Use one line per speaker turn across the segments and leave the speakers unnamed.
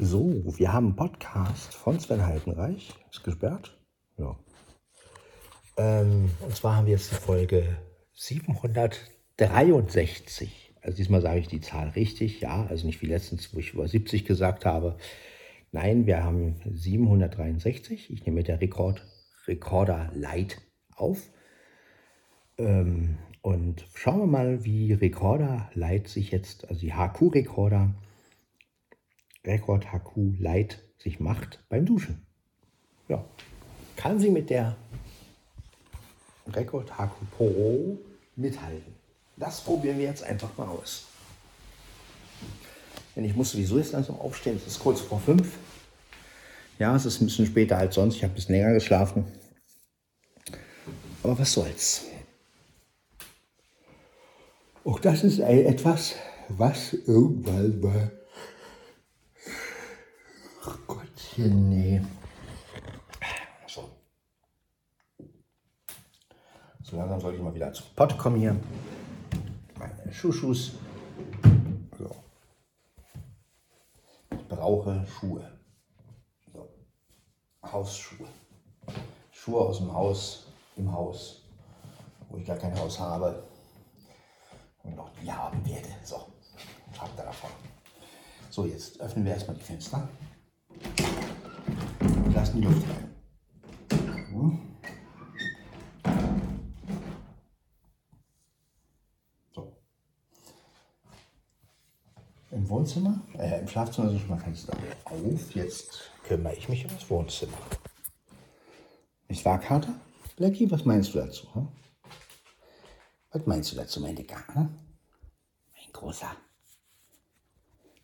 So, wir haben einen Podcast von Sven Heidenreich. Ist gesperrt? Ja. Ähm, und zwar haben wir jetzt die Folge 763. Also diesmal sage ich die Zahl richtig, ja. Also nicht wie letztens, wo ich über 70 gesagt habe. Nein, wir haben 763. Ich nehme mit der Rekord, Recorder Lite auf. Ähm, und schauen wir mal, wie Recorder Lite sich jetzt, also die HQ-Recorder, Record HQ Lite sich macht beim Duschen. Ja, kann sie mit der Record HQ Pro mithalten. Das probieren wir jetzt einfach mal aus. Denn ich muss sowieso jetzt langsam aufstehen. Es ist kurz vor fünf. Ja, es ist ein bisschen später als sonst. Ich habe ein bisschen länger geschlafen. Aber was soll's. Auch das ist etwas, was irgendwann mal. Ach Nee. So. So langsam sollte ich mal wieder zum Pott kommen hier. Meine Schuhschuss. So. Ich brauche Schuhe. So. Hausschuhe. Schuhe aus dem Haus, im Haus, wo ich gar kein Haus habe und noch die haben werde. So, habt ihr davon. So, jetzt öffnen wir erstmal die Fenster und lassen die Luft rein. So. Im Wohnzimmer, äh, im Schlafzimmer sind schon mal Fenster auf. Jetzt kümmere ich mich um das Wohnzimmer. Nicht wahr, Kater? Blackie, was meinst du dazu? Hm? Was meinst du dazu, mein Dicker? Hm? Mein Großer.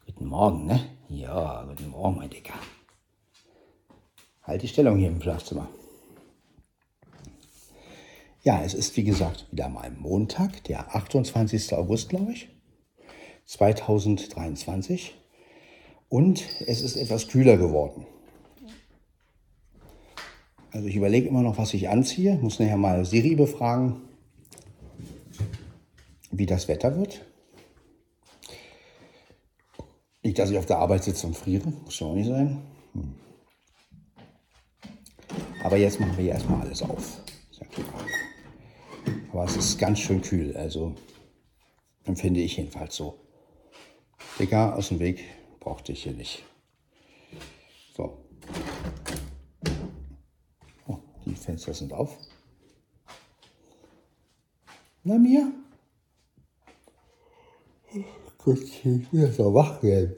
Guten Morgen, ne? Ja, guten Morgen, mein Dicker. Halt die Stellung hier im Schlafzimmer. Ja, es ist wie gesagt wieder mal Montag, der 28. August, glaube ich, 2023. Und es ist etwas kühler geworden. Also ich überlege immer noch, was ich anziehe. Muss nachher mal Siri befragen, wie das Wetter wird. Nicht, dass ich auf der Arbeit sitze und friere, muss ja auch nicht sein. Hm. Aber jetzt machen wir erstmal alles auf. Aber es ist ganz schön kühl, also empfinde ich jedenfalls so. Digga, aus dem Weg brauchte ich hier nicht. So. Oh, die Fenster sind auf. Na mir? Ich will jetzt wach werden.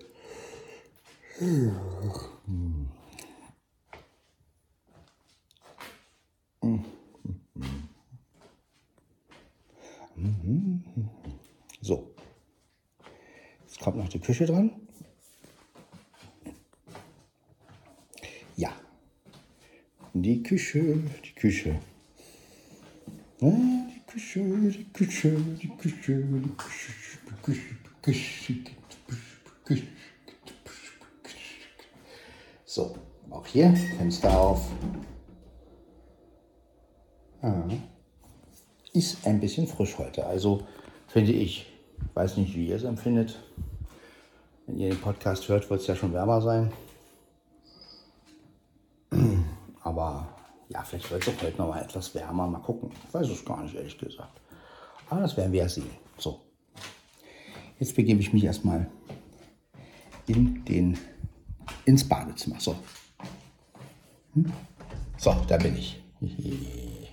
So. Jetzt kommt noch die Küche dran. Ja. Die Küche, die Küche. Die Küche, die Küche, die Küche, die Küche, die Küche. So, auch hier Fenster auf. Ah. Ist ein bisschen frisch heute, also finde ich. Weiß nicht, wie ihr es empfindet. Wenn ihr den Podcast hört, wird es ja schon wärmer sein. Aber ja, vielleicht wird es auch heute noch mal etwas wärmer. Mal gucken. Ich weiß es gar nicht, ehrlich gesagt. Aber das werden wir ja sehen. Jetzt begebe ich mich erstmal in den, ins Badezimmer. So. Hm? So, da bin ich.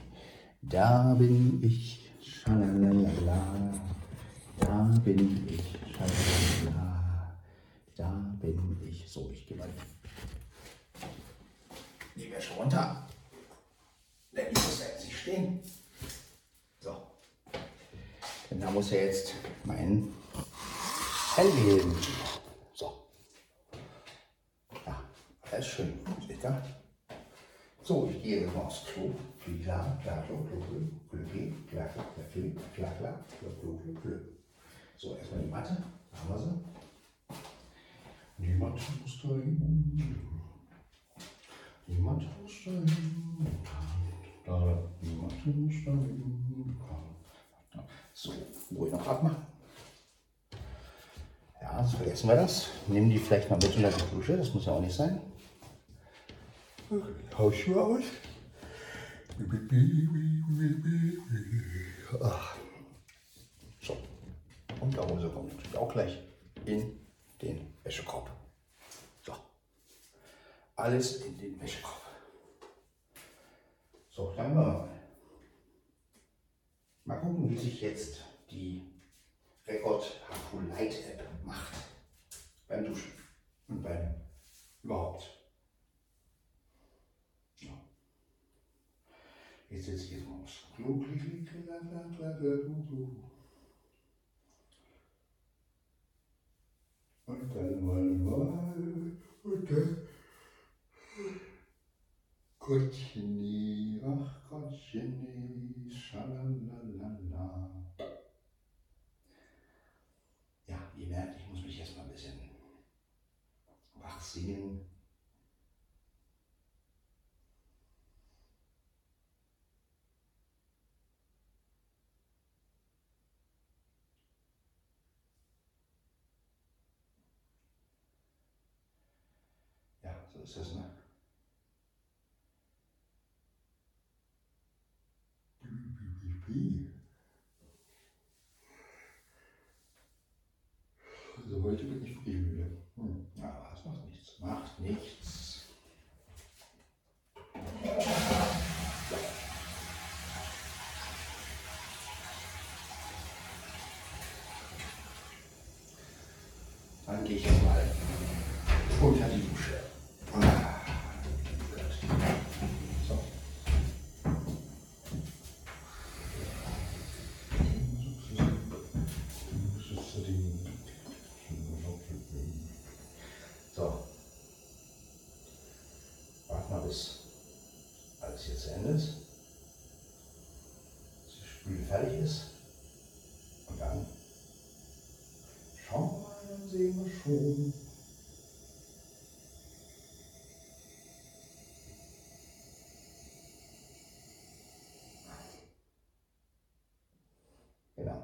Da bin ich. Schalalala. Da bin ich. Schalalala. Da bin ich. So, ich gehe mal die Wäsche runter. Denn ich muss jetzt nicht stehen. So. Denn da muss ja jetzt mein Hellen. So. Ja, das ist schön. Seht? So, ich gehe jetzt mal aufs Klo. Klar, klar, klar, klar, klar, klar, klar, So, erstmal die Matte. Da haben wir sie. Niemand muss da dahin. Niemand muss dahin. Da, niemand muss dahin. So, Ruhe noch abmache. Ja, es vergessen wir das. Nehmen die vielleicht mal mit unter die Dusche, das muss ja auch nicht sein. Hausschuhe aus. Ach. So. Und der Hose kommt natürlich auch gleich in den Wäschekorb. So. Alles in den Wäschekorb. So, dann wir mal. Mal gucken, wie sich jetzt die Record Haku Light App macht. Beim Duschen und beim überhaupt. Ja. Jetzt setze ich jetzt mal aufs Klo. Und dann wollen wir und dann Gottchen, ach Gottchen, schalalala. Ja, ihr merkt, ich muss mich jetzt mal ein bisschen wach singen. Ja, so ist es, ne? Also heute bin ich früh müde. Hm. Aber es macht nichts. Macht nichts. Dann gehe ich mal unter die Dusche. Ah. So. So. Warten wir bis alles hier zu Ende ist. Dass die Spüle fertig ist. Und dann schauen wir mal, dann sehen wir schon. Genau.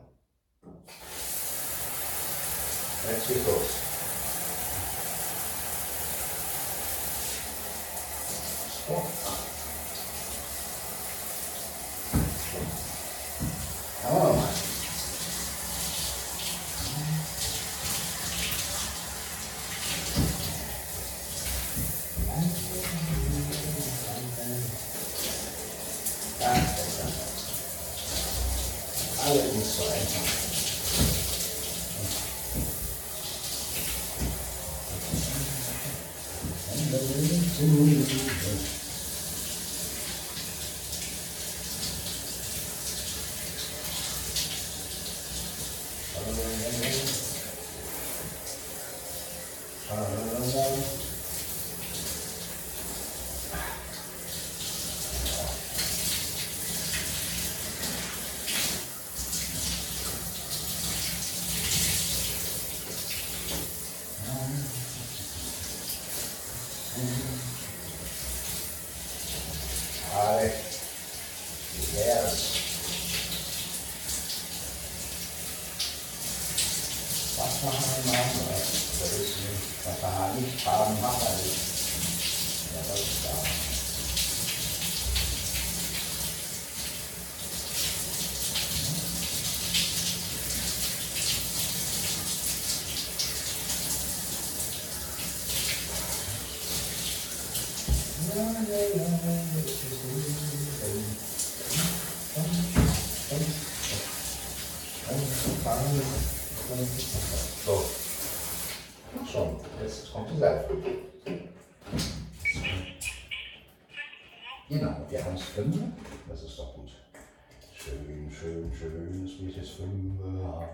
Schön, schön, schön, dass wir jetzt fünf haben.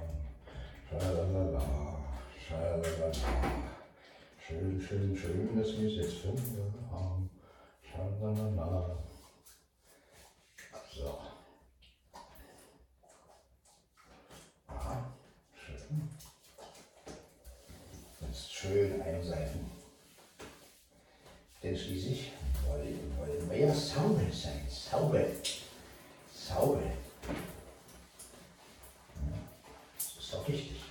Schalalala, schalalala. Schön, schön, schön, dass wir jetzt fünf haben. Schalalala. So. Aha, schön. Jetzt schön einseifen. Denn schließlich wollen wir ja sauber sein. Sauber. Sauber. Ist auch wichtig.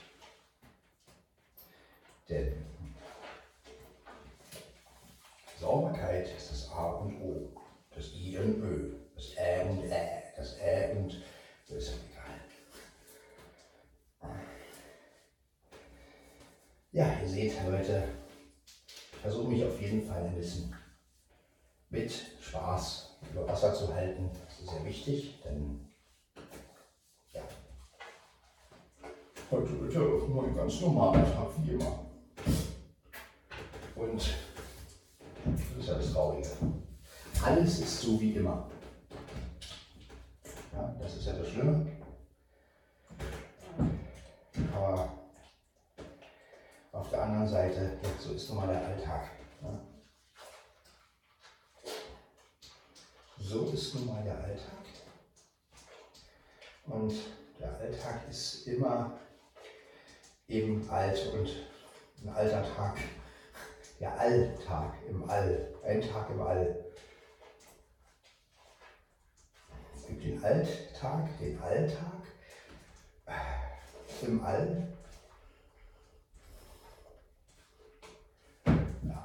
Denn Sauberkeit ist das A und O, das I und Ö, das Ä und Ä, das Ä und das ist ja egal. Ja, ihr seht, Leute, versuche mich auf jeden Fall ein bisschen mit Spaß über Wasser zu halten. Das ist sehr wichtig, denn ganz normaler Tag wie immer. Und das ist ja das Traurige. Alles ist so wie immer. Ja, das ist ja das Schlimme. Aber auf der anderen Seite, so ist nun mal der Alltag. Ja. So ist nun mal der Alltag. Und der Alltag ist immer eben alt und ein alter Tag der Alltag im All, ein Tag im All. Es gibt den Alttag, den Alltag äh, im All. Ja.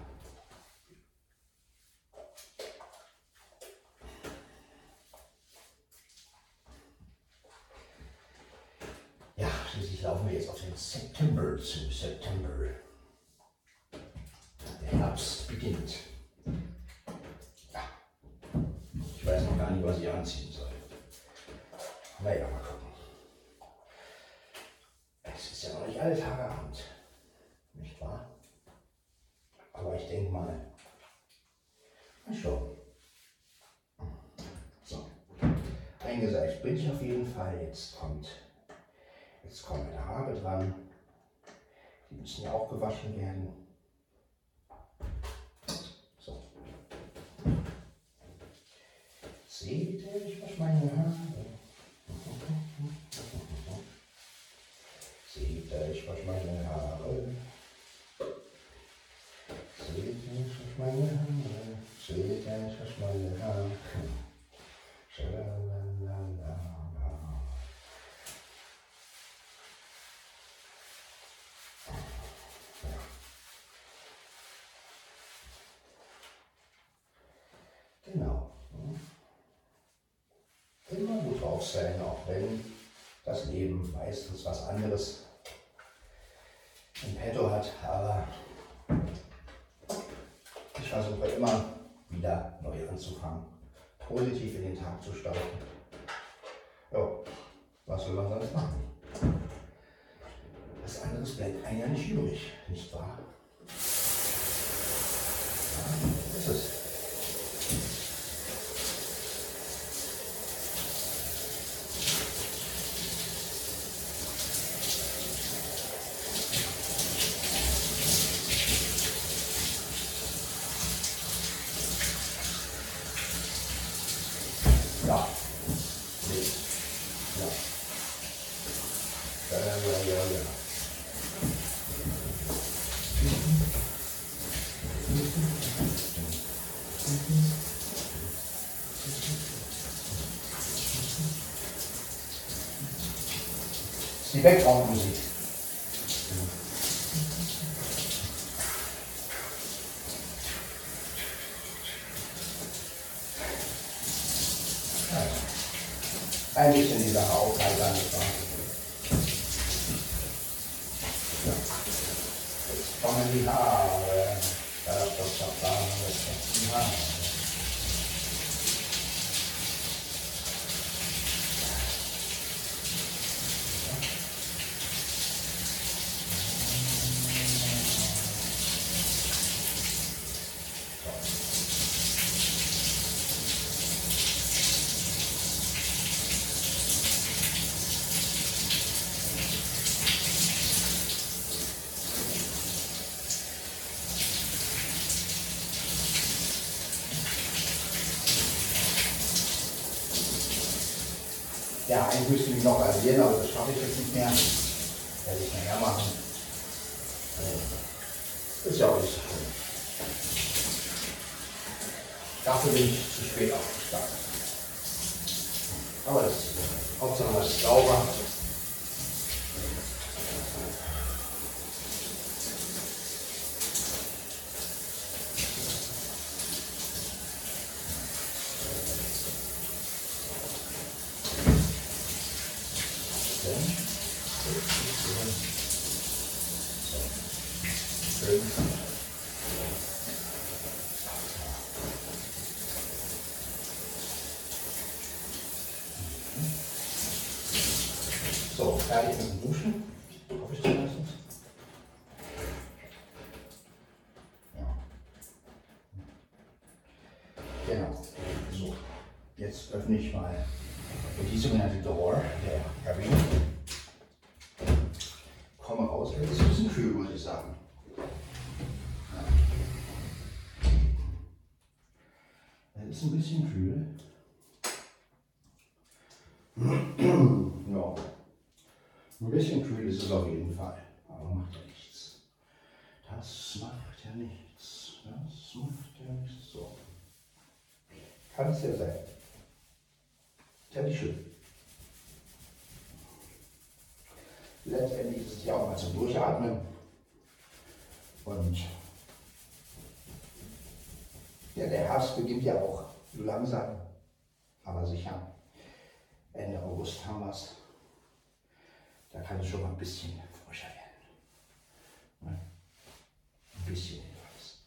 Ja, schließlich laufen wir jetzt auf den September zu. September. Herbst beginnt. Ja. Ich weiß noch gar nicht, was ich anziehen soll. Naja, mal gucken. Es ist ja noch nicht alle Tage Abend. Nicht wahr? Aber ich denke mal, na schon. So. Eingeseift bin ich auf jeden Fall. Jetzt kommt, jetzt kommen meine Haare dran. Die müssen ja auch gewaschen werden. Seht ihr, ich wasche meine Haare. Seht ihr, ich wasche meine Haare. Seht ihr, ich wasche meine Haare. Seht ihr, ich wasche meine Haare. Sein, auch wenn das Leben meistens was anderes im Petto hat. Aber ich versuche immer wieder neu anzufangen, positiv in den Tag zu starten. Ja, was soll man sonst machen? Was anderes bleibt einem ja nicht übrig, nicht wahr? Ja, das ist es. Die Background-Musik. Ein Ist ein bisschen kühl. ja. Ein bisschen kühl ist es auf jeden Fall, aber macht ja nichts. Das macht ja nichts. Das macht ja nichts. So. Kann es ja sein. Ja nicht schön. Letztendlich ist es ja auch mal zum Durchatmen. Und ja, der Herbst beginnt ja auch langsam, aber sicher. Ende August haben wir es. Da kann es schon mal ein bisschen frischer werden. Ne? Ein bisschen jedenfalls.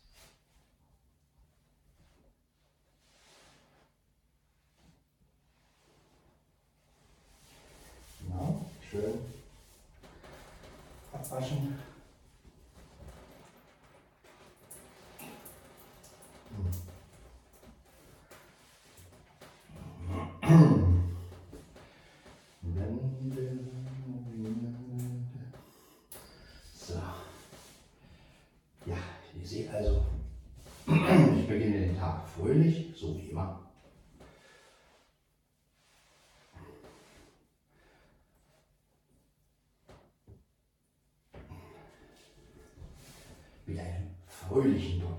Genau, schön abwaschen. hoje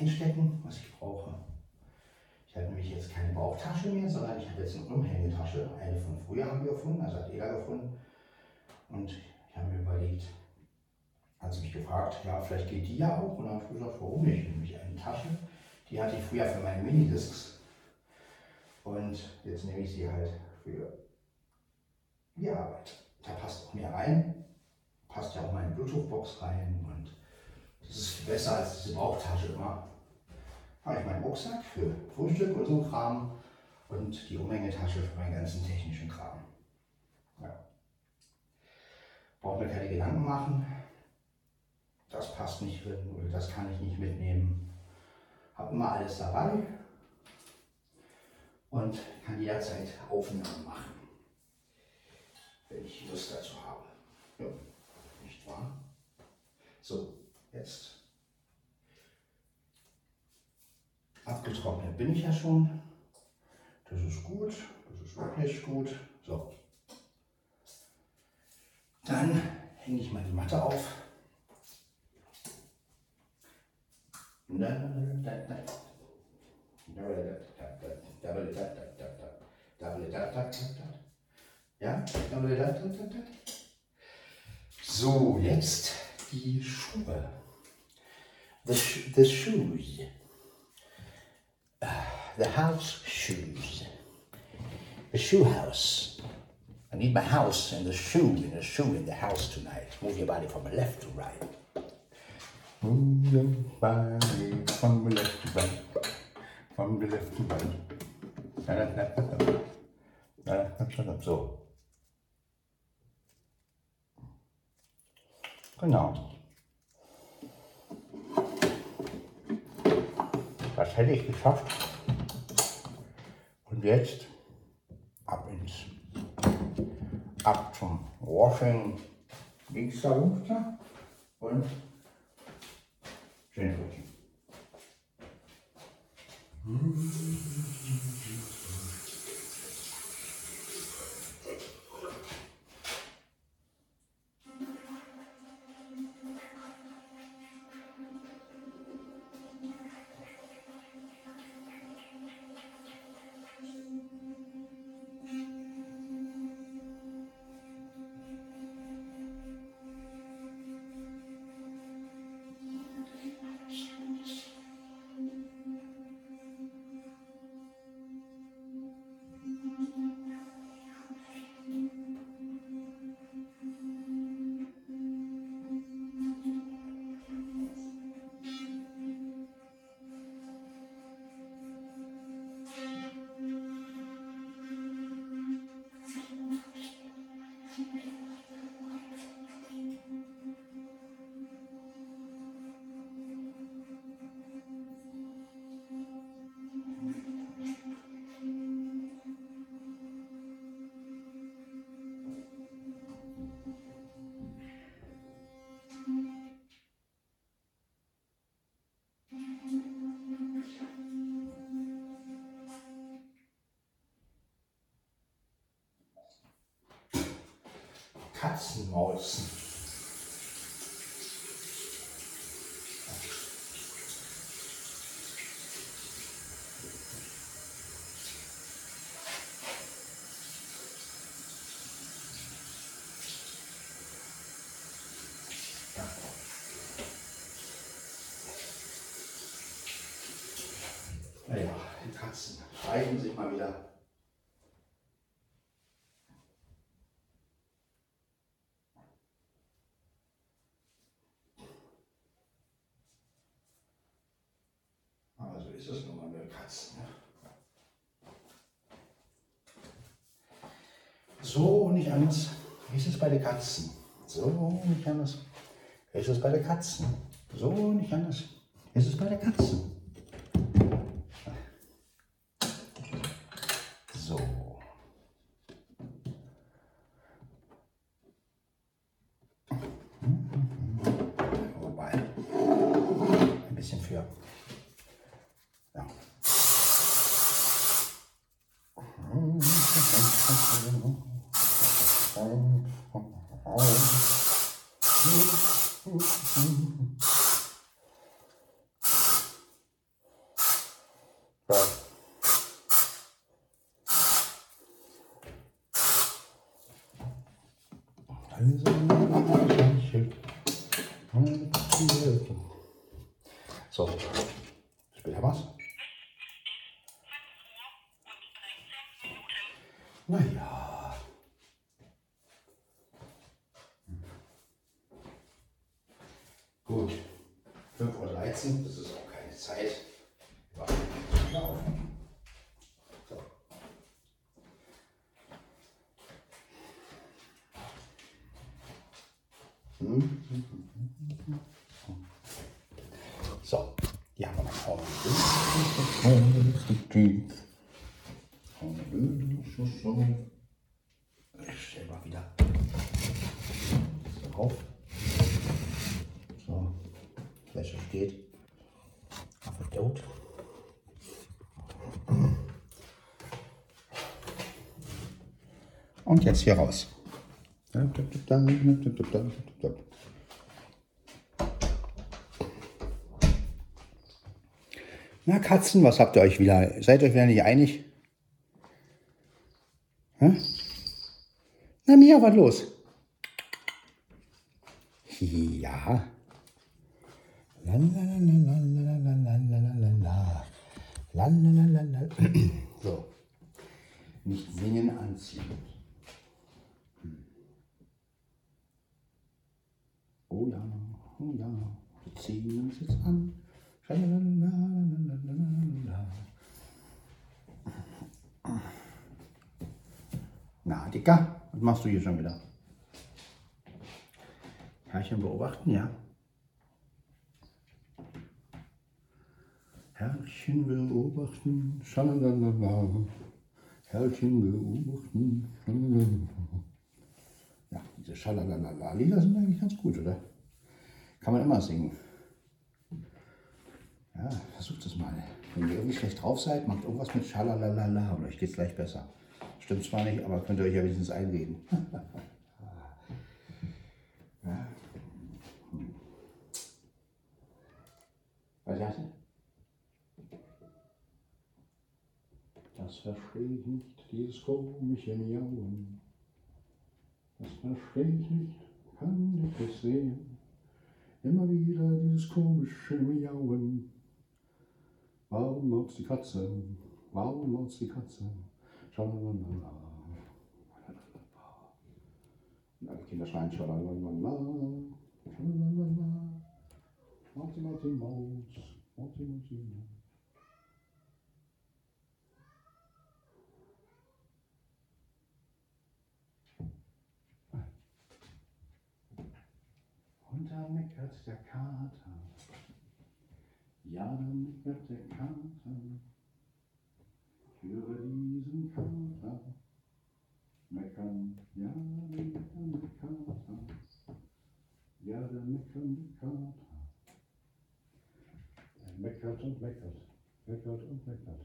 einstecken, was ich brauche. Ich habe nämlich jetzt keine Bauchtasche mehr, sondern ich habe jetzt eine Umhängetasche. Eine von früher haben wir gefunden, also hat jeder gefunden. Und ich habe mir überlegt, hat sie mich gefragt, ja, vielleicht geht die ja auch. Und dann habe ich gesagt, warum nicht? Nämlich eine Tasche, die hatte ich früher für meine Minidiscs. Und jetzt nehme ich sie halt für die Arbeit. Da passt auch mehr rein, passt ja auch meine Bluetooth-Box rein und das ist besser als diese Bauchtasche immer. Habe ich meinen Rucksack für Frühstück und so Kram und die Umhängetasche für meinen ganzen technischen Kram. Ja. Braucht mir keine Gedanken machen, das passt nicht drin oder das kann ich nicht mitnehmen. Habe immer alles dabei und kann jederzeit Aufnahmen machen, wenn ich Lust dazu habe. Ja, nicht wahr? So, jetzt abgetrocknet bin ich ja schon. Das ist gut, das ist wirklich gut. So, dann hänge ich mal die Matte auf. So, jetzt die Schuhe. The, the shoes. The house shoes. The shoe house. I need my house and the shoe and the shoe in the house tonight. Move your body from left to right. Move your body from the left to right. From the left to right. So. Genau. Das hätte ich geschafft. Und jetzt ab ins, ab zum Washing Mixer und schöne Brötchen. Katzenmaus. Naja, die Katzen streichen sich mal wieder. Aber so ist es nun mal mit Katzen. Ne? So nicht anders. Ist es bei den Katzen? So nicht anders. Ist es bei den Katzen? So nicht anders. Ist es bei den Katzen? So. Wobei, ein bisschen für. Ja. Ja. So, später was? Naja. Gut. 5.13 Uhr, das ist auch keine Zeit. Warte, mal auf. So. So, die haben wir noch vorne. Ich stelle mal wieder so auf. So, Wäsche steht auf der Dot. Und jetzt hier raus. Na, Katzen, was habt ihr euch wieder? Seid euch wieder nicht einig? Hä? Na, Mia, was los? Machst du hier schon wieder? Herrchen beobachten, ja. Herrchen beobachten, schalalala. Herrchen beobachten, schalalala. Ja, diese Schalalala-Lieder sind eigentlich ganz gut, oder? Kann man immer singen. Ja, versucht es mal. Wenn ihr irgendwie schlecht drauf seid, macht irgendwas mit Schalalala und euch geht es gleich besser. Stimmt zwar nicht, aber könnt ihr euch ja wenigstens einreden. Was sagst du? Das verstehe ich nicht, dieses komische Miauen. Das verstehe ich nicht, kann ich es sehen. Immer wieder dieses komische Miauen. Warum maut's die Katze? Warum maut's die Katze? Schalalala. Und alle Kinder schreien Schalalala. Schalalala. Mauzi, Mauzi, Maus. Mauzi, Mauzi, Maus. Und da meckert der Kater. Ja, da meckert der Kater. Für diesen Kater. Meckern, ja, da meckern der Kater. Ja, da meckern die Kater. Er meckert und meckert, meckert und meckert.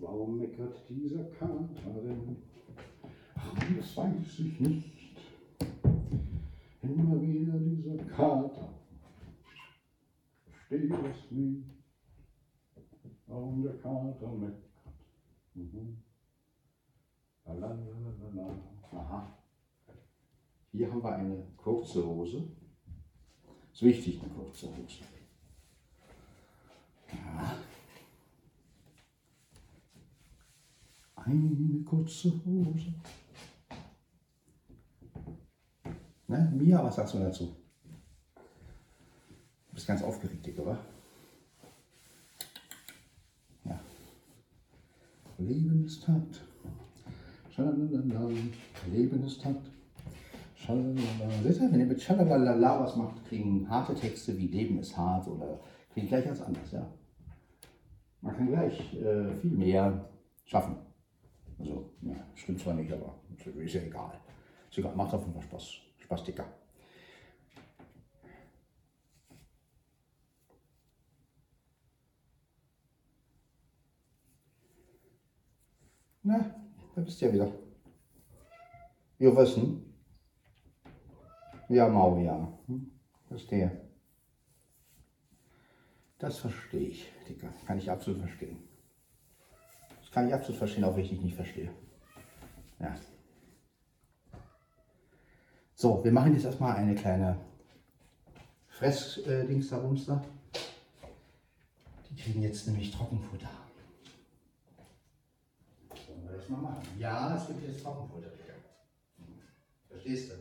Warum meckert dieser Kater denn? Das weiß ich nicht. Immer wieder dieser Kater. Verstehe es nicht. Warum der Kater meckert. Mhm. Aha. Hier haben wir eine kurze Hose. Ist wichtig, eine kurze Hose. Ja. Eine kurze Hose. Ne? Mia, was sagst du dazu? Bist ganz aufgeregt, Dick, oder? Ja. Leben ist hart. Schalalala. Leben ist hart. Schalalala. Seht ihr, wenn ihr mit Schalalala was macht, kriegen harte Texte wie Leben ist hart oder klingt gleich ganz anders, ja. Man kann gleich äh, viel mehr schaffen. Also, ja, stimmt zwar nicht, aber ist ja egal. Ist egal, macht auf jeden Fall Spaß. Spaß, Dicker. Na, da bist du ja wieder. Wir wissen. Ja, Mau, ja. Hm? Verstehe. Das verstehe ich, Dicker. Kann ich absolut verstehen. Das kann ich absolut verstehen, auch wenn ich nicht verstehe. Ja. So, wir machen jetzt erstmal eine kleine Fressdings da da. Die kriegen jetzt nämlich Trockenfutter. Das mal machen? Ja, es gibt jetzt Trockenfutter, Digga. Verstehst du?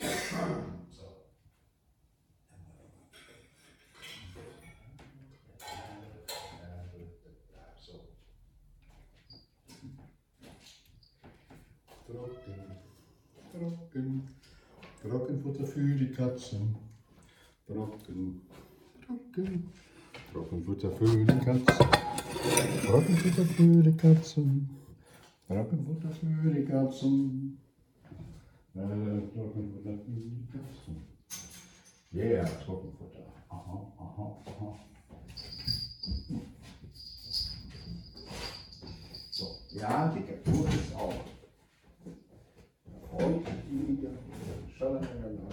So. So. Trocken, trocken, Trockenfutter für die Katzen. Trocken, trocken, Trockenfutter für die Katzen. Trockenfutter für die Katzen. Trockenfutter für die Katzen. Äh, Trockenfutter für die Katzen. Yeah, Trockenfutter. Aha, aha, aha. So, ja, die Kaptur ist auch. Freut sich wieder. Schalalala.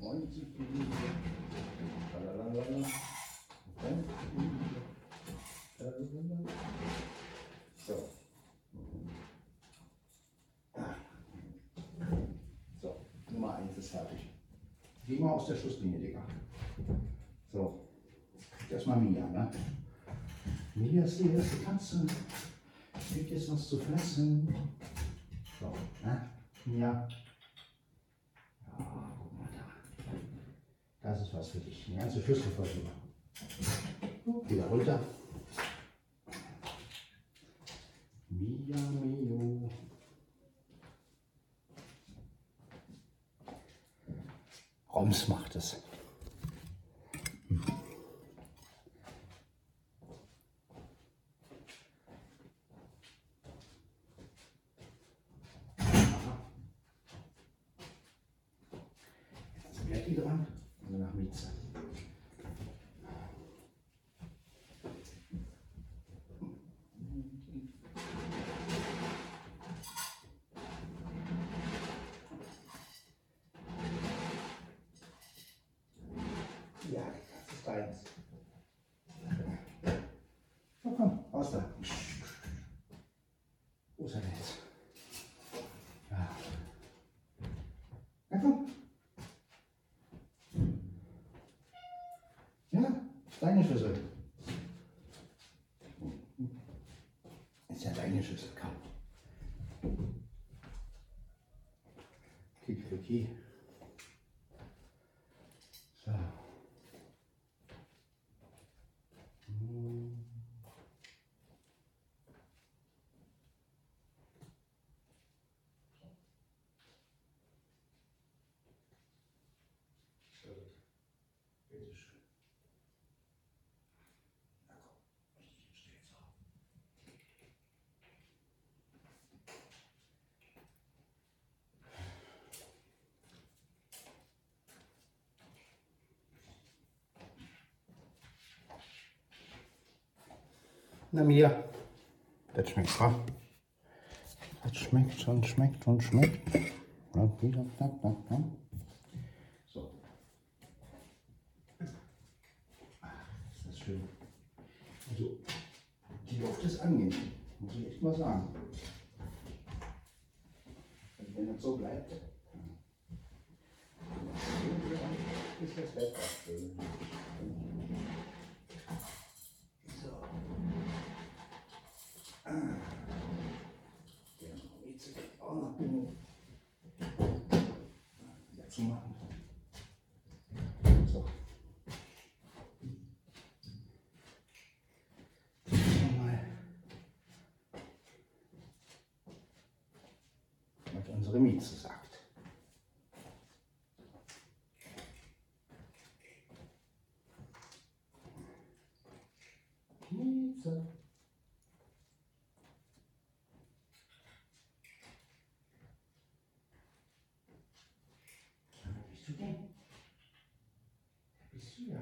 Freut sich wieder. Schalalala. Freut sich wieder. Schalalala. So. So, Nummer 1 ist fertig. Geh mal aus der Schusslinie, Digga. So. Erstmal Mia, ne? Mia ist die erste Katze. Gibt jetzt was zu fressen. So, ne? Mia. Ja, guck mal da. Das ist was für dich. Eine ganze Schüssel voll drüber. Wieder runter. Mia, Mio. Roms macht es. Jetzt ist Berti dran und danach Mieze. Ja, das ist deins. So, komm, raus da. Wo ist er jetzt? Ja. Na komm. Ja, deine Schüssel. Ist ja deine Schüssel, komm. Kick für Key. Na mir. Das schmeckt, wa? Das schmeckt und schmeckt und schmeckt. So. Ist das schön. Also, die Luft ist angenehm, muss ich echt mal sagen. Also wenn das so bleibt, ist das Wetter schön. So. Ah. Ja, jetzt auch noch genug. Dazu machen. So. Mal. Was unsere Mieze sagt. Mieze. Bist du denn? Bist du ja?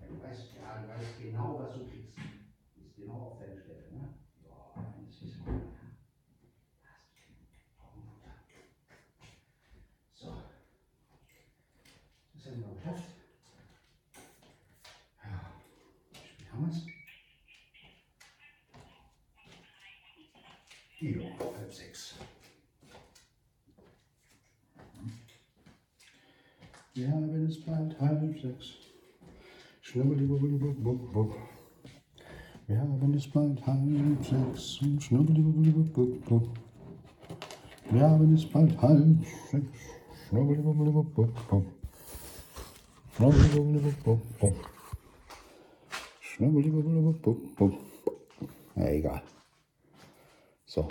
Ja, Du weißt, ja, du weißt genau, was du kriegst. Du bist genau auf deiner Stelle, ne? Ja, das ist ja. Augenfutter. So. Das haben wir geschafft. Ja. Wie spät haben wir es? Ja, halb sechs. Ja, wenn es bald halb sechs. Schnubbelibubbelibubbub. Ja, wenn es bald halb sechs. Schnubbelibubbelibubbub. Ja, wenn es bald halb sechs. Schnubbelibubbelibubbub. Schnubbelibubbelibubbub. Schnubbelibubbelibubbub. Ja, egal. So.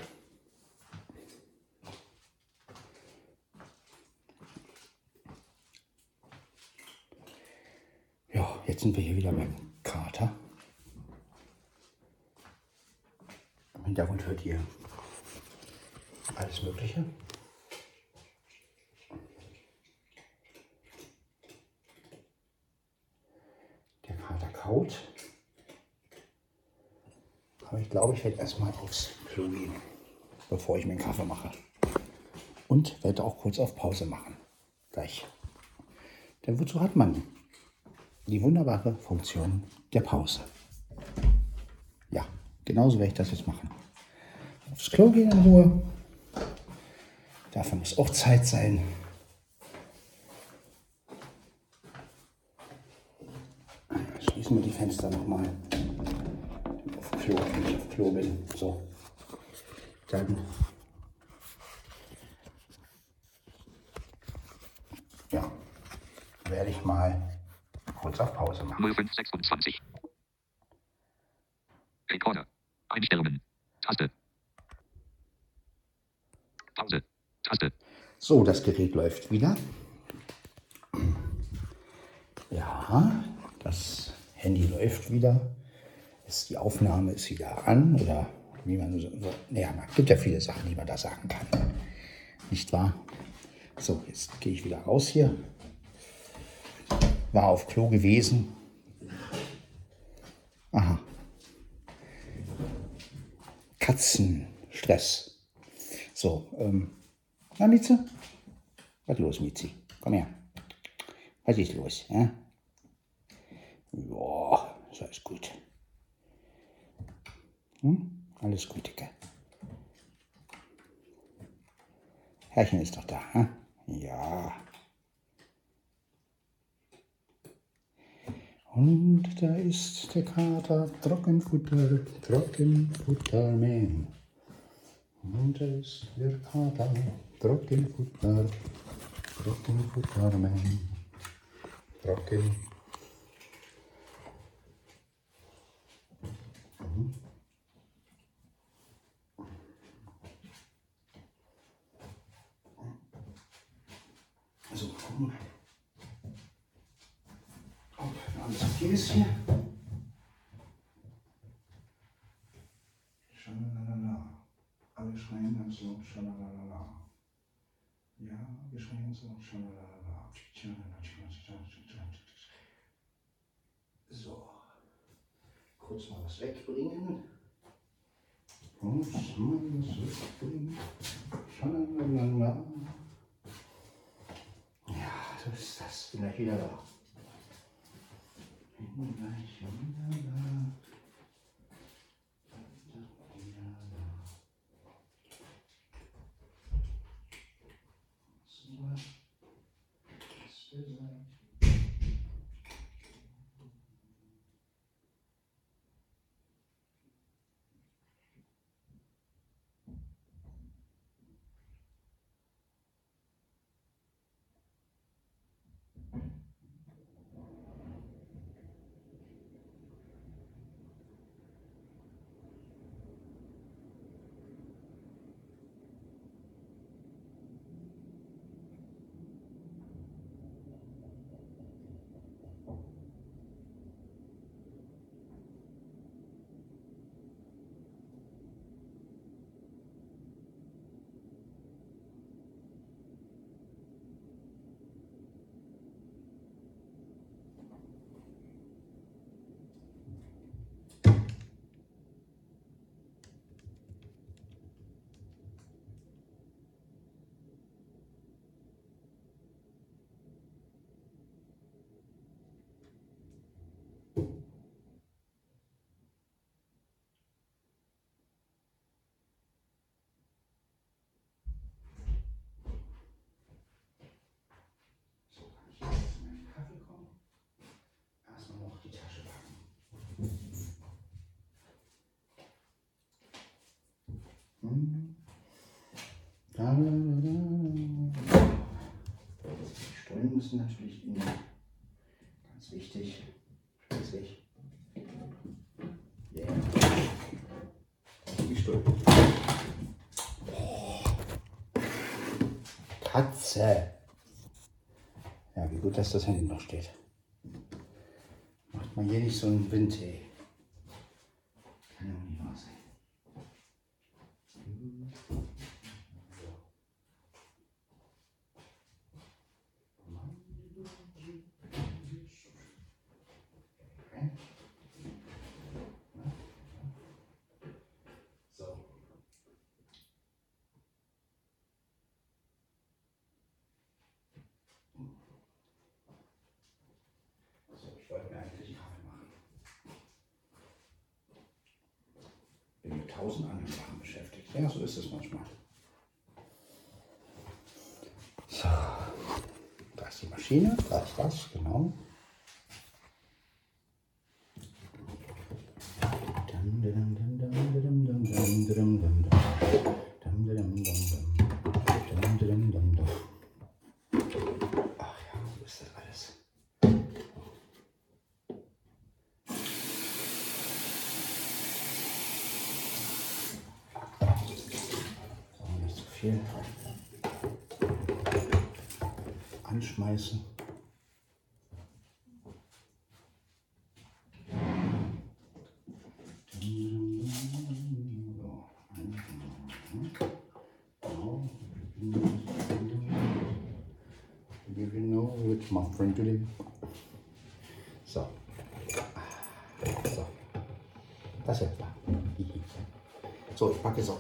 Ja, jetzt sind wir hier wieder beim Kater. Im Hintergrund hört ihr alles Mögliche. Der Kater kaut. Aber ich glaube, ich werde erstmal aufs Klo gehen, bevor ich mir einen Kaffee mache. Und werde auch kurz auf Pause machen. Gleich. Denn wozu hat man die wunderbare Funktion der Pause? Ja, genauso werde ich das jetzt machen. Aufs Klo gehen in Ruhe. Dafür muss auch Zeit sein. Schließen wir die Fenster nochmal. Auf Klo, wenn ich auf Klo bin. So. Dann. Ja. Werde ich mal kurz auf Pause machen.
0526. Recorder. Einstellungen. Taste. Pause. Taste.
So, das Gerät läuft wieder. Ja, das Handy läuft wieder. Ist, die Aufnahme ist wieder an oder wie man so. naja, es gibt ja viele Sachen, die man da sagen kann. Nicht wahr? So, jetzt gehe ich wieder raus hier. War auf Klo gewesen. Aha. Katzenstress. So, ähm, na Mieze? Was los, Miezi? Komm her. Was ist los? Ja, ja ist alles gut. Hm? Alles gut, Dicke. Herrchen ist doch da, hm? Ja. Und da ist der Kater, Trockenfutter, Trockenfutterman. Und da ist der Kater, Trockenfutter, Trockenfutterman. Trocken. Mhm. Also, gucken. Ob alles okay ist hier. Schalalala. Alle schreien ganz laut Schalalala. Ja, wir schreien laut Schalalala. So. kurz mal was wegbringen. Muss man was wegbringen? Schalalala. Ja, so ist das. Bin gleich wieder da. Anyway, should we? Die Stollen müssen natürlich in, ganz wichtig, schließlich. Yeah. Die Stollen. Katze. Ja, wie gut, dass das Handy noch steht. Macht man hier nicht so einen Windtee. China, da ist das, genau. Now, we will know which my friend today. So, so, that's it. So, ich packe es auch.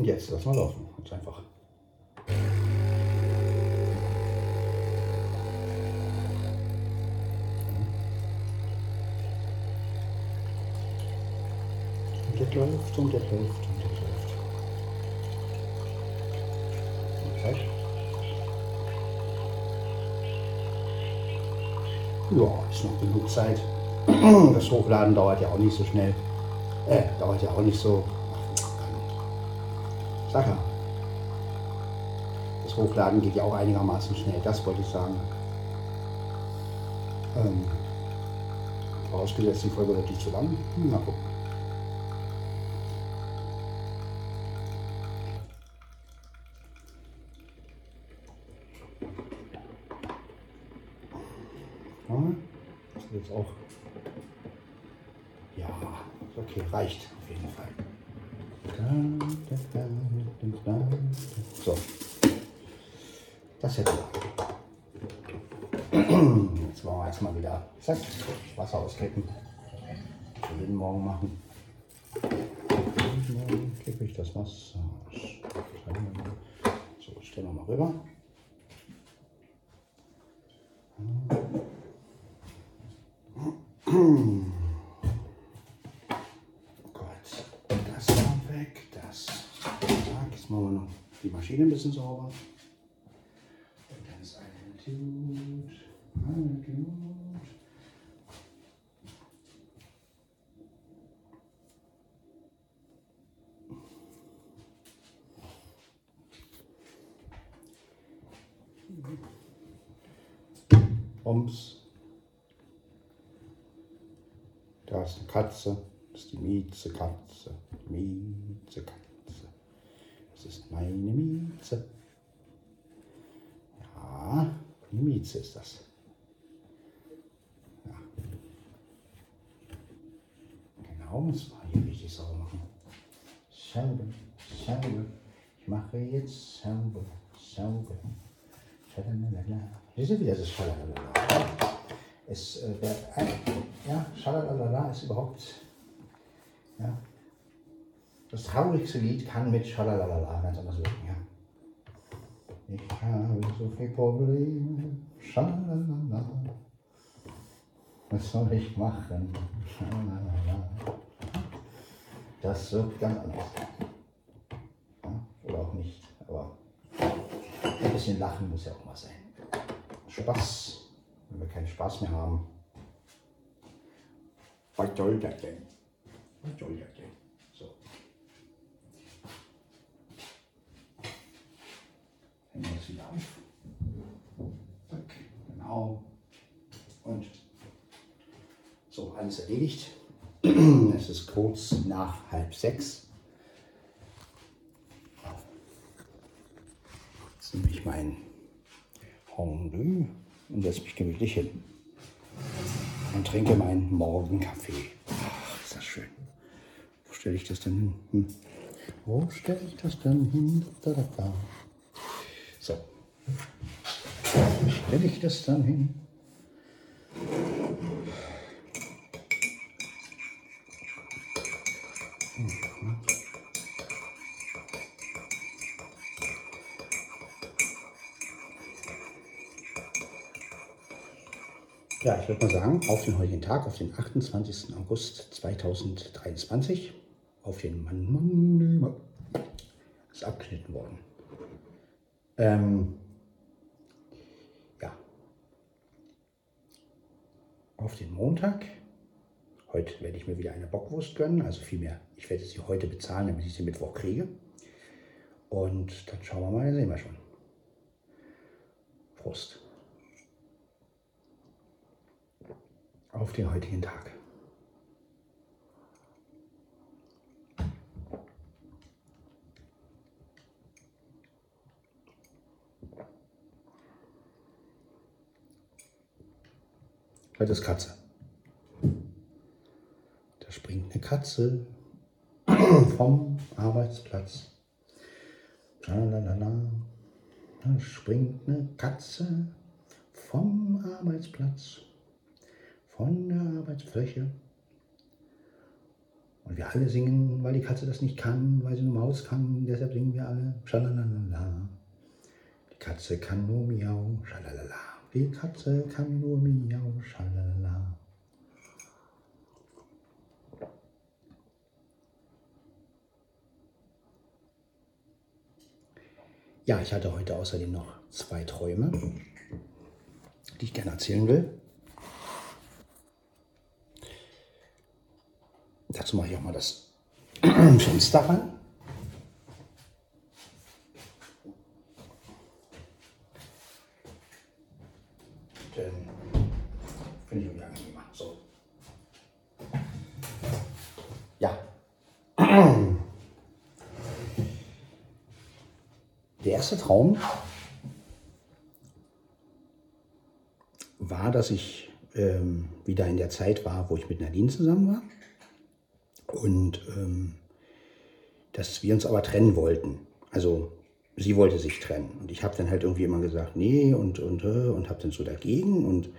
Und jetzt lass mal laufen. Ganz einfach. Und das läuft und das läuft und das läuft. Okay. Ja, ist noch genug Zeit. Das Hochladen dauert ja auch nicht so schnell. Äh, dauert ja auch nicht so. Ja. Das Hochladen geht ja auch einigermaßen schnell, das wollte ich sagen. Ähm, vorausgesetzt, die Folge wird nicht zu lang. Hm, Mal gucken. Ja, das ist jetzt auch. Ja, ist okay, reicht auf jeden Fall. So. Das hätte Jetzt wollen wir erstmal wieder zack, Wasser auskippen. Für jeden Morgen machen. Dann kippe ich das Wasser aus. So, mal rüber. Gut, das war weg, das. Zack, jetzt machen wir noch die Maschine ein bisschen sauber. Und dann ist eine Tut. Eine Tut. Ums. Da ist eine Katze. Das ist die Miezekatze. Miezekatze. Das ist meine Mieze. Ja, die Mieze ist das. Ja. Genau, muss man hier richtig sauber machen. Sauber, sauber. Ich mache jetzt sauber, sauber. Schalalala. Hier ist wieder das Schalalala. Es, äh, der, äh, ja, Schalalala ist überhaupt, ja, das traurigste Lied kann mit Schalalala ganz anders wirken, ja. Ich habe so viele Probleme, Schalalala. Was soll ich machen? Schalalala. Das wirkt ganz anders. Ja, oder auch nicht, aber ein bisschen Lachen muss ja auch mal sein. Spaß, wenn wir keinen Spaß mehr haben. Was soll das denn? Was soll das denn? So. Hängen wir das wieder auf. Zack, genau. Und so, alles erledigt. Es ist kurz nach halb sechs. Jetzt nehme ich mein Fondue und setze mich gemütlich hin und trinke meinen Morgenkaffee. Ach, ist das schön. Wo stelle ich das denn hin? Hm. Wo stelle ich das denn hin? Da, da, da. So. Wo stelle ich das dann hin? Ja, ich würde mal sagen, auf den heutigen Tag, auf den 28. August 2023, auf den Mann, Mann, Mann, ist abgeschnitten worden. Ähm, ja, auf den Montag, heute werde ich mir wieder eine Bockwurst gönnen, also vielmehr, ich werde sie heute bezahlen, damit ich sie Mittwoch kriege. Und dann schauen wir mal, dann sehen wir schon. Prost. Auf den heutigen Tag. Heute ist Katze. Da springt eine Katze vom Arbeitsplatz. Lalalala. Da springt eine Katze vom Arbeitsplatz von der Arbeitsfläche. Und wir alle singen, weil die Katze das nicht kann, weil sie nur Maus kann. Deshalb singen wir alle Schalalala. Die Katze kann nur miau, schalalala. Die Katze kann nur miau, schalalala. Ja, ich hatte heute außerdem noch zwei Träume, die ich gerne erzählen will. Dazu mache ich auch mal das Fenster ran. Dann finde ich irgendwie angenehmer. So. Ja. Der erste Traum war, dass ich ähm, wieder in der Zeit war, wo ich mit Nadine zusammen war. Und ähm, dass wir uns aber trennen wollten. Also sie wollte sich trennen. Und ich habe dann halt irgendwie immer gesagt, nee, und, und, äh, und habe dann so dagegen. Und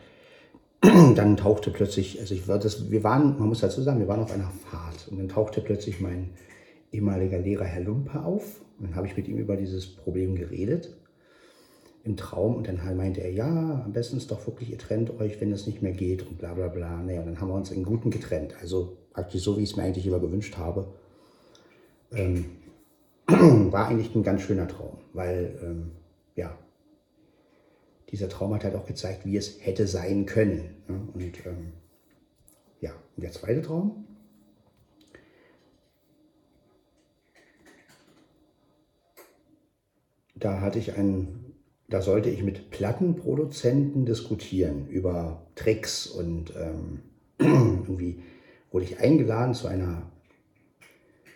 dann tauchte plötzlich, also ich war das, wir waren, man muss dazu sagen, wir waren auf einer Fahrt. Und dann tauchte plötzlich mein ehemaliger Lehrer Herr Lumpe auf. Und dann habe ich mit ihm über dieses Problem geredet im Traum und dann meinte er, ja, am besten ist doch wirklich, ihr trennt euch, wenn es nicht mehr geht und bla bla bla. Naja, und dann haben wir uns in Guten getrennt. Also praktisch so, wie ich es mir eigentlich immer gewünscht habe. Ähm, war eigentlich ein ganz schöner Traum, weil, ähm, ja, dieser Traum hat halt auch gezeigt, wie es hätte sein können. Ne? Und ähm, ja, und der zweite Traum. Da hatte ich einen, da sollte ich mit Plattenproduzenten diskutieren über Tricks und ähm, irgendwie wurde ich eingeladen zu einer,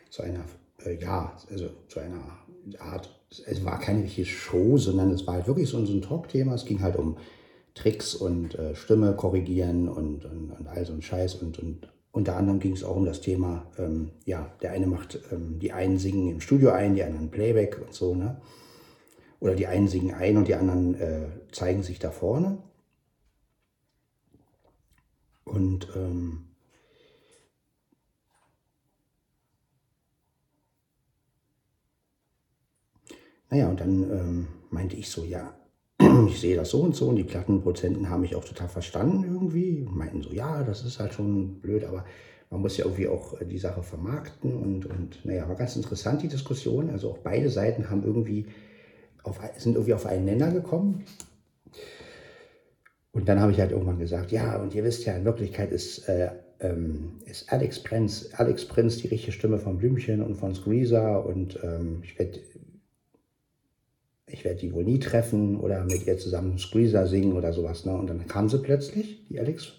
zu einer, äh, ja, also zu einer Art, es war keine richtige Show, sondern es war halt wirklich so, ein Talkthema. Es ging halt um Tricks und äh, Stimme korrigieren und, und, und all so ein Scheiß. Und, und unter anderem ging es auch um das Thema, ähm, ja, der eine macht, ähm, die einen singen im Studio ein, die anderen Playback und so, ne? Oder die einen singen ein und die anderen äh, zeigen sich da vorne. Und ähm, Naja, und dann ähm, meinte ich so, ja, ich sehe das so und so und die Plattenprozenten haben mich auch total verstanden irgendwie meinten so, ja, das ist halt schon blöd, aber man muss ja irgendwie auch äh, die Sache vermarkten und, und naja, war ganz interessant die Diskussion. Also auch beide Seiten haben irgendwie auf, sind irgendwie auf einen Nenner gekommen. Und dann habe ich halt irgendwann gesagt, ja, und ihr wisst ja, in Wirklichkeit ist, äh, ähm, ist Alex Prinz, Alex Prinz die richtige Stimme von Blümchen und von Squeezer und ähm, ich werde ich werde die wohl nie treffen oder mit ihr zusammen Squeezer singen oder sowas. Ne? Und dann kam sie plötzlich, die Alex.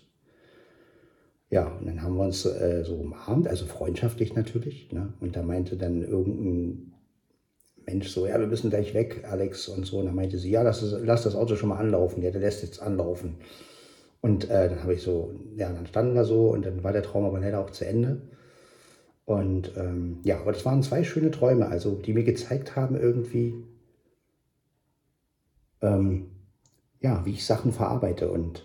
Ja, und dann haben wir uns äh, so umarmt, also freundschaftlich natürlich. Ne? Und da meinte dann irgendein Mensch so, ja, wir müssen gleich weg, Alex und so. Und dann meinte sie, ja, lass das, lass das Auto schon mal anlaufen. Ja, der lässt jetzt anlaufen. Und äh, dann habe ich so, ja, dann standen wir so und dann war der Traum aber leider auch zu Ende. Und ähm, ja, aber das waren zwei schöne Träume, also die mir gezeigt haben irgendwie, ähm, ja, wie ich Sachen verarbeite und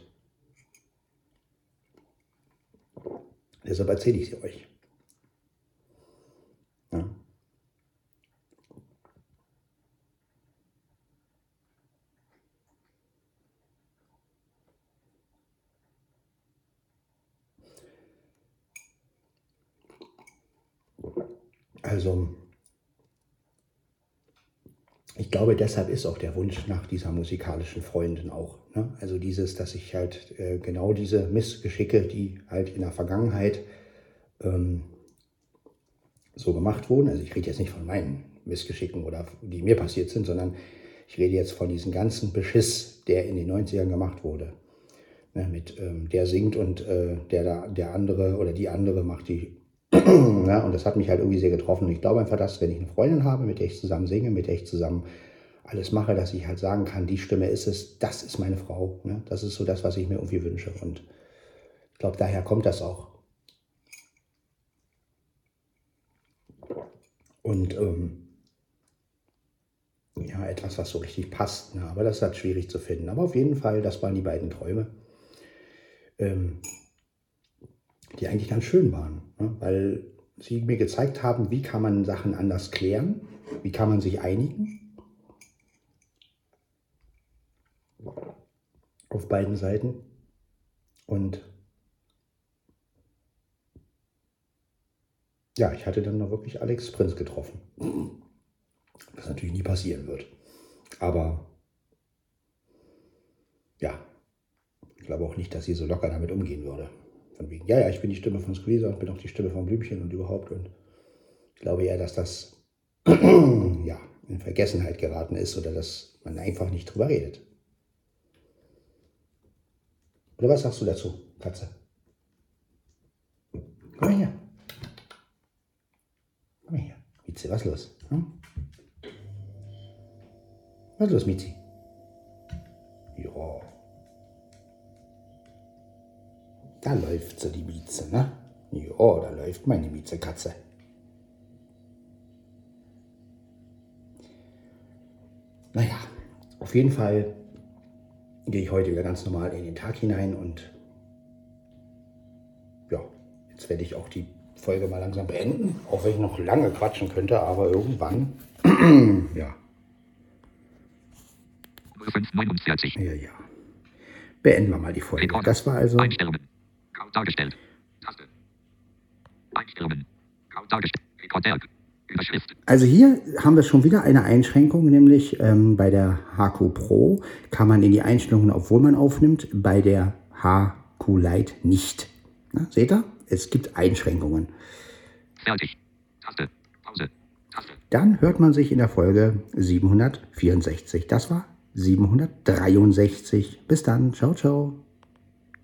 deshalb erzähle ich sie euch. Ja. Also ich glaube, deshalb ist auch der Wunsch nach dieser musikalischen Freundin auch. Ne? Also dieses, dass ich halt äh, genau diese Missgeschicke, die halt in der Vergangenheit ähm, so gemacht wurden, also ich rede jetzt nicht von meinen Missgeschicken oder die mir passiert sind, sondern ich rede jetzt von diesem ganzen Beschiss, der in den 90ern gemacht wurde. Ne? Mit ähm, der singt und äh, der, der andere oder die andere macht die ja, und das hat mich halt irgendwie sehr getroffen. Und ich glaube einfach, dass wenn ich eine Freundin habe, mit der ich zusammen singe, mit der ich zusammen alles mache, dass ich halt sagen kann, die Stimme ist es, das ist meine Frau. Ne? Das ist so das, was ich mir irgendwie wünsche. Und ich glaube, daher kommt das auch. Und ähm, ja, etwas, was so richtig passt. Ne? Aber das ist halt schwierig zu finden. Aber auf jeden Fall, das waren die beiden Träume. Ähm, die eigentlich ganz schön waren. Ne? Weil sie mir gezeigt haben, wie kann man Sachen anders klären, wie kann man sich einigen. Auf beiden Seiten. Und ja, ich hatte dann noch wirklich Alex Prinz getroffen. Was natürlich nie passieren wird. Aber ja, ich glaube auch nicht, dass sie so locker damit umgehen würde. Von wegen, ja, ja, ich bin die Stimme von Squeezer und bin auch die Stimme von Blümchen und überhaupt. Und ich glaube eher, dass das ja, in Vergessenheit geraten ist oder dass man einfach nicht drüber redet. Oder was sagst du dazu, Katze? Komm mal her. Komm mal her. Mieze, was ist los? Hm? Was los, Miezi? Ja. Da läuft so die Mieze, ne? Ja, da läuft meine Miezekatze. Naja, auf jeden Fall gehe ich heute wieder ganz normal in den Tag hinein und ja, jetzt werde ich auch die Folge mal langsam beenden, auch wenn ich noch lange quatschen könnte, aber irgendwann, ja,
0549.
ja, ja, beenden wir mal die Folge. Das war also,
Einstellungen. Grau dargestellt. Taste. Einstellungen. Grau dargestellt. Rekordwerk.
Also hier haben wir schon wieder eine Einschränkung, nämlich ähm, bei der HQ Pro kann man in die Einstellungen, obwohl man aufnimmt, bei der HQ Lite nicht. Na, seht ihr? Es gibt Einschränkungen.
Fertig. Taste. Pause. Taste.
Dann hört man sich in der Folge 764. Das war 763. Bis dann. Ciao, ciao.